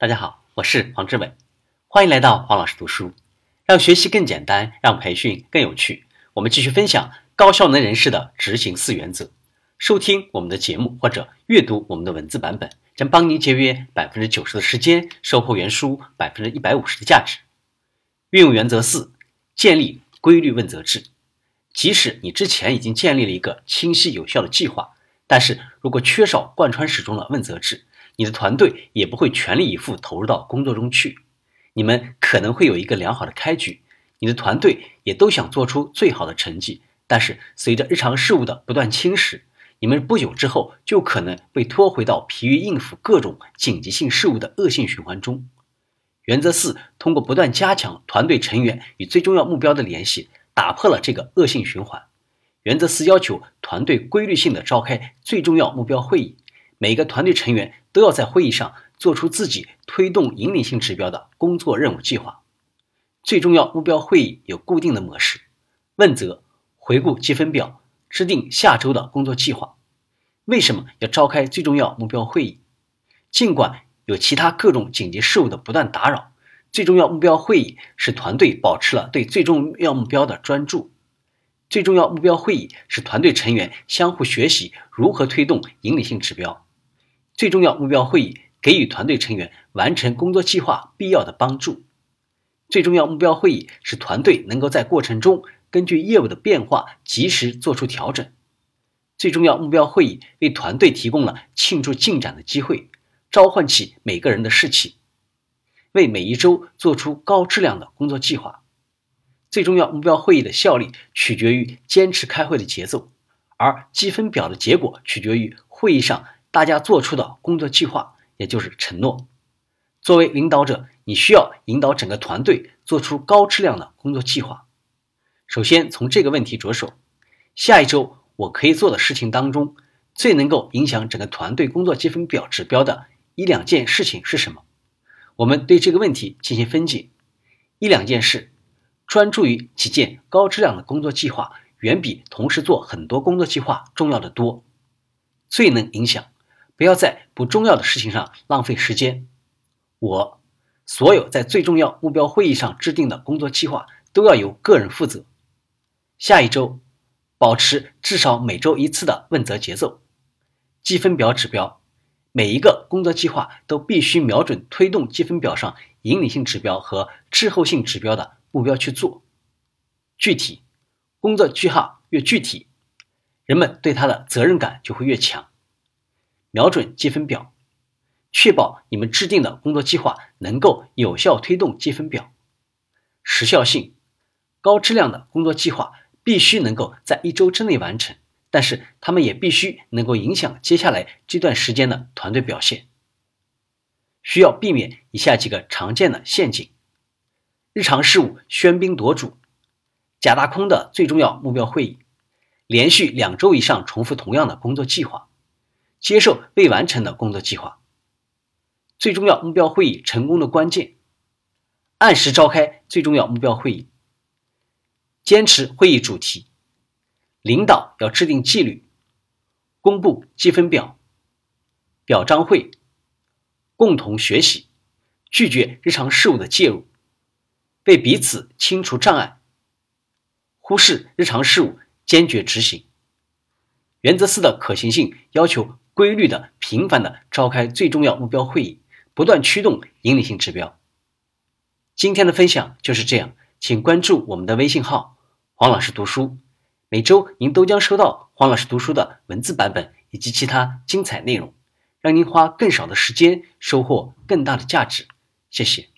大家好，我是黄志伟，欢迎来到黄老师读书，让学习更简单，让培训更有趣。我们继续分享高效能人士的执行四原则。收听我们的节目或者阅读我们的文字版本，将帮您节约百分之九十的时间，收获原书百分之一百五十的价值。运用原则四：建立规律问责制。即使你之前已经建立了一个清晰有效的计划，但是如果缺少贯穿始终的问责制，你的团队也不会全力以赴投入到工作中去。你们可能会有一个良好的开局，你的团队也都想做出最好的成绩，但是随着日常事务的不断侵蚀，你们不久之后就可能被拖回到疲于应付各种紧急性事务的恶性循环中。原则四：通过不断加强团队成员与最重要目标的联系。打破了这个恶性循环。原则四要求团队规律性的召开最重要目标会议，每个团队成员都要在会议上做出自己推动引领性指标的工作任务计划。最重要目标会议有固定的模式：问责、回顾积分表、制定下周的工作计划。为什么要召开最重要目标会议？尽管有其他各种紧急事务的不断打扰。最重要目标会议使团队保持了对最重要目标的专注。最重要目标会议使团队成员相互学习如何推动引领性指标。最重要目标会议给予团队成员完成工作计划必要的帮助。最重要目标会议使团队能够在过程中根据业务的变化及时做出调整。最重要目标会议为团队提供了庆祝进展的机会，召唤起每个人的士气。为每一周做出高质量的工作计划。最重要目标会议的效力取决于坚持开会的节奏，而积分表的结果取决于会议上大家做出的工作计划，也就是承诺。作为领导者，你需要引导整个团队做出高质量的工作计划。首先从这个问题着手：下一周我可以做的事情当中，最能够影响整个团队工作积分表指标的一两件事情是什么？我们对这个问题进行分解，一两件事，专注于几件高质量的工作计划，远比同时做很多工作计划重要的多。最能影响，不要在不重要的事情上浪费时间。我，所有在最重要目标会议上制定的工作计划都要由个人负责。下一周，保持至少每周一次的问责节奏，积分表指标。每一个工作计划都必须瞄准推动积分表上引领性指标和滞后性指标的目标去做。具体工作句号越具体，人们对他的责任感就会越强。瞄准积分表，确保你们制定的工作计划能够有效推动积分表。时效性，高质量的工作计划必须能够在一周之内完成。但是他们也必须能够影响接下来这段时间的团队表现。需要避免以下几个常见的陷阱：日常事务喧宾夺主，假大空的最重要目标会议，连续两周以上重复同样的工作计划，接受未完成的工作计划。最重要目标会议成功的关键：按时召开最重要目标会议，坚持会议主题。领导要制定纪律，公布积分表，表彰会，共同学习，拒绝日常事务的介入，为彼此清除障碍，忽视日常事务，坚决执行。原则四的可行性要求规律的、频繁的召开最重要目标会议，不断驱动引领性指标。今天的分享就是这样，请关注我们的微信号“黄老师读书”。每周您都将收到黄老师读书的文字版本以及其他精彩内容，让您花更少的时间收获更大的价值。谢谢。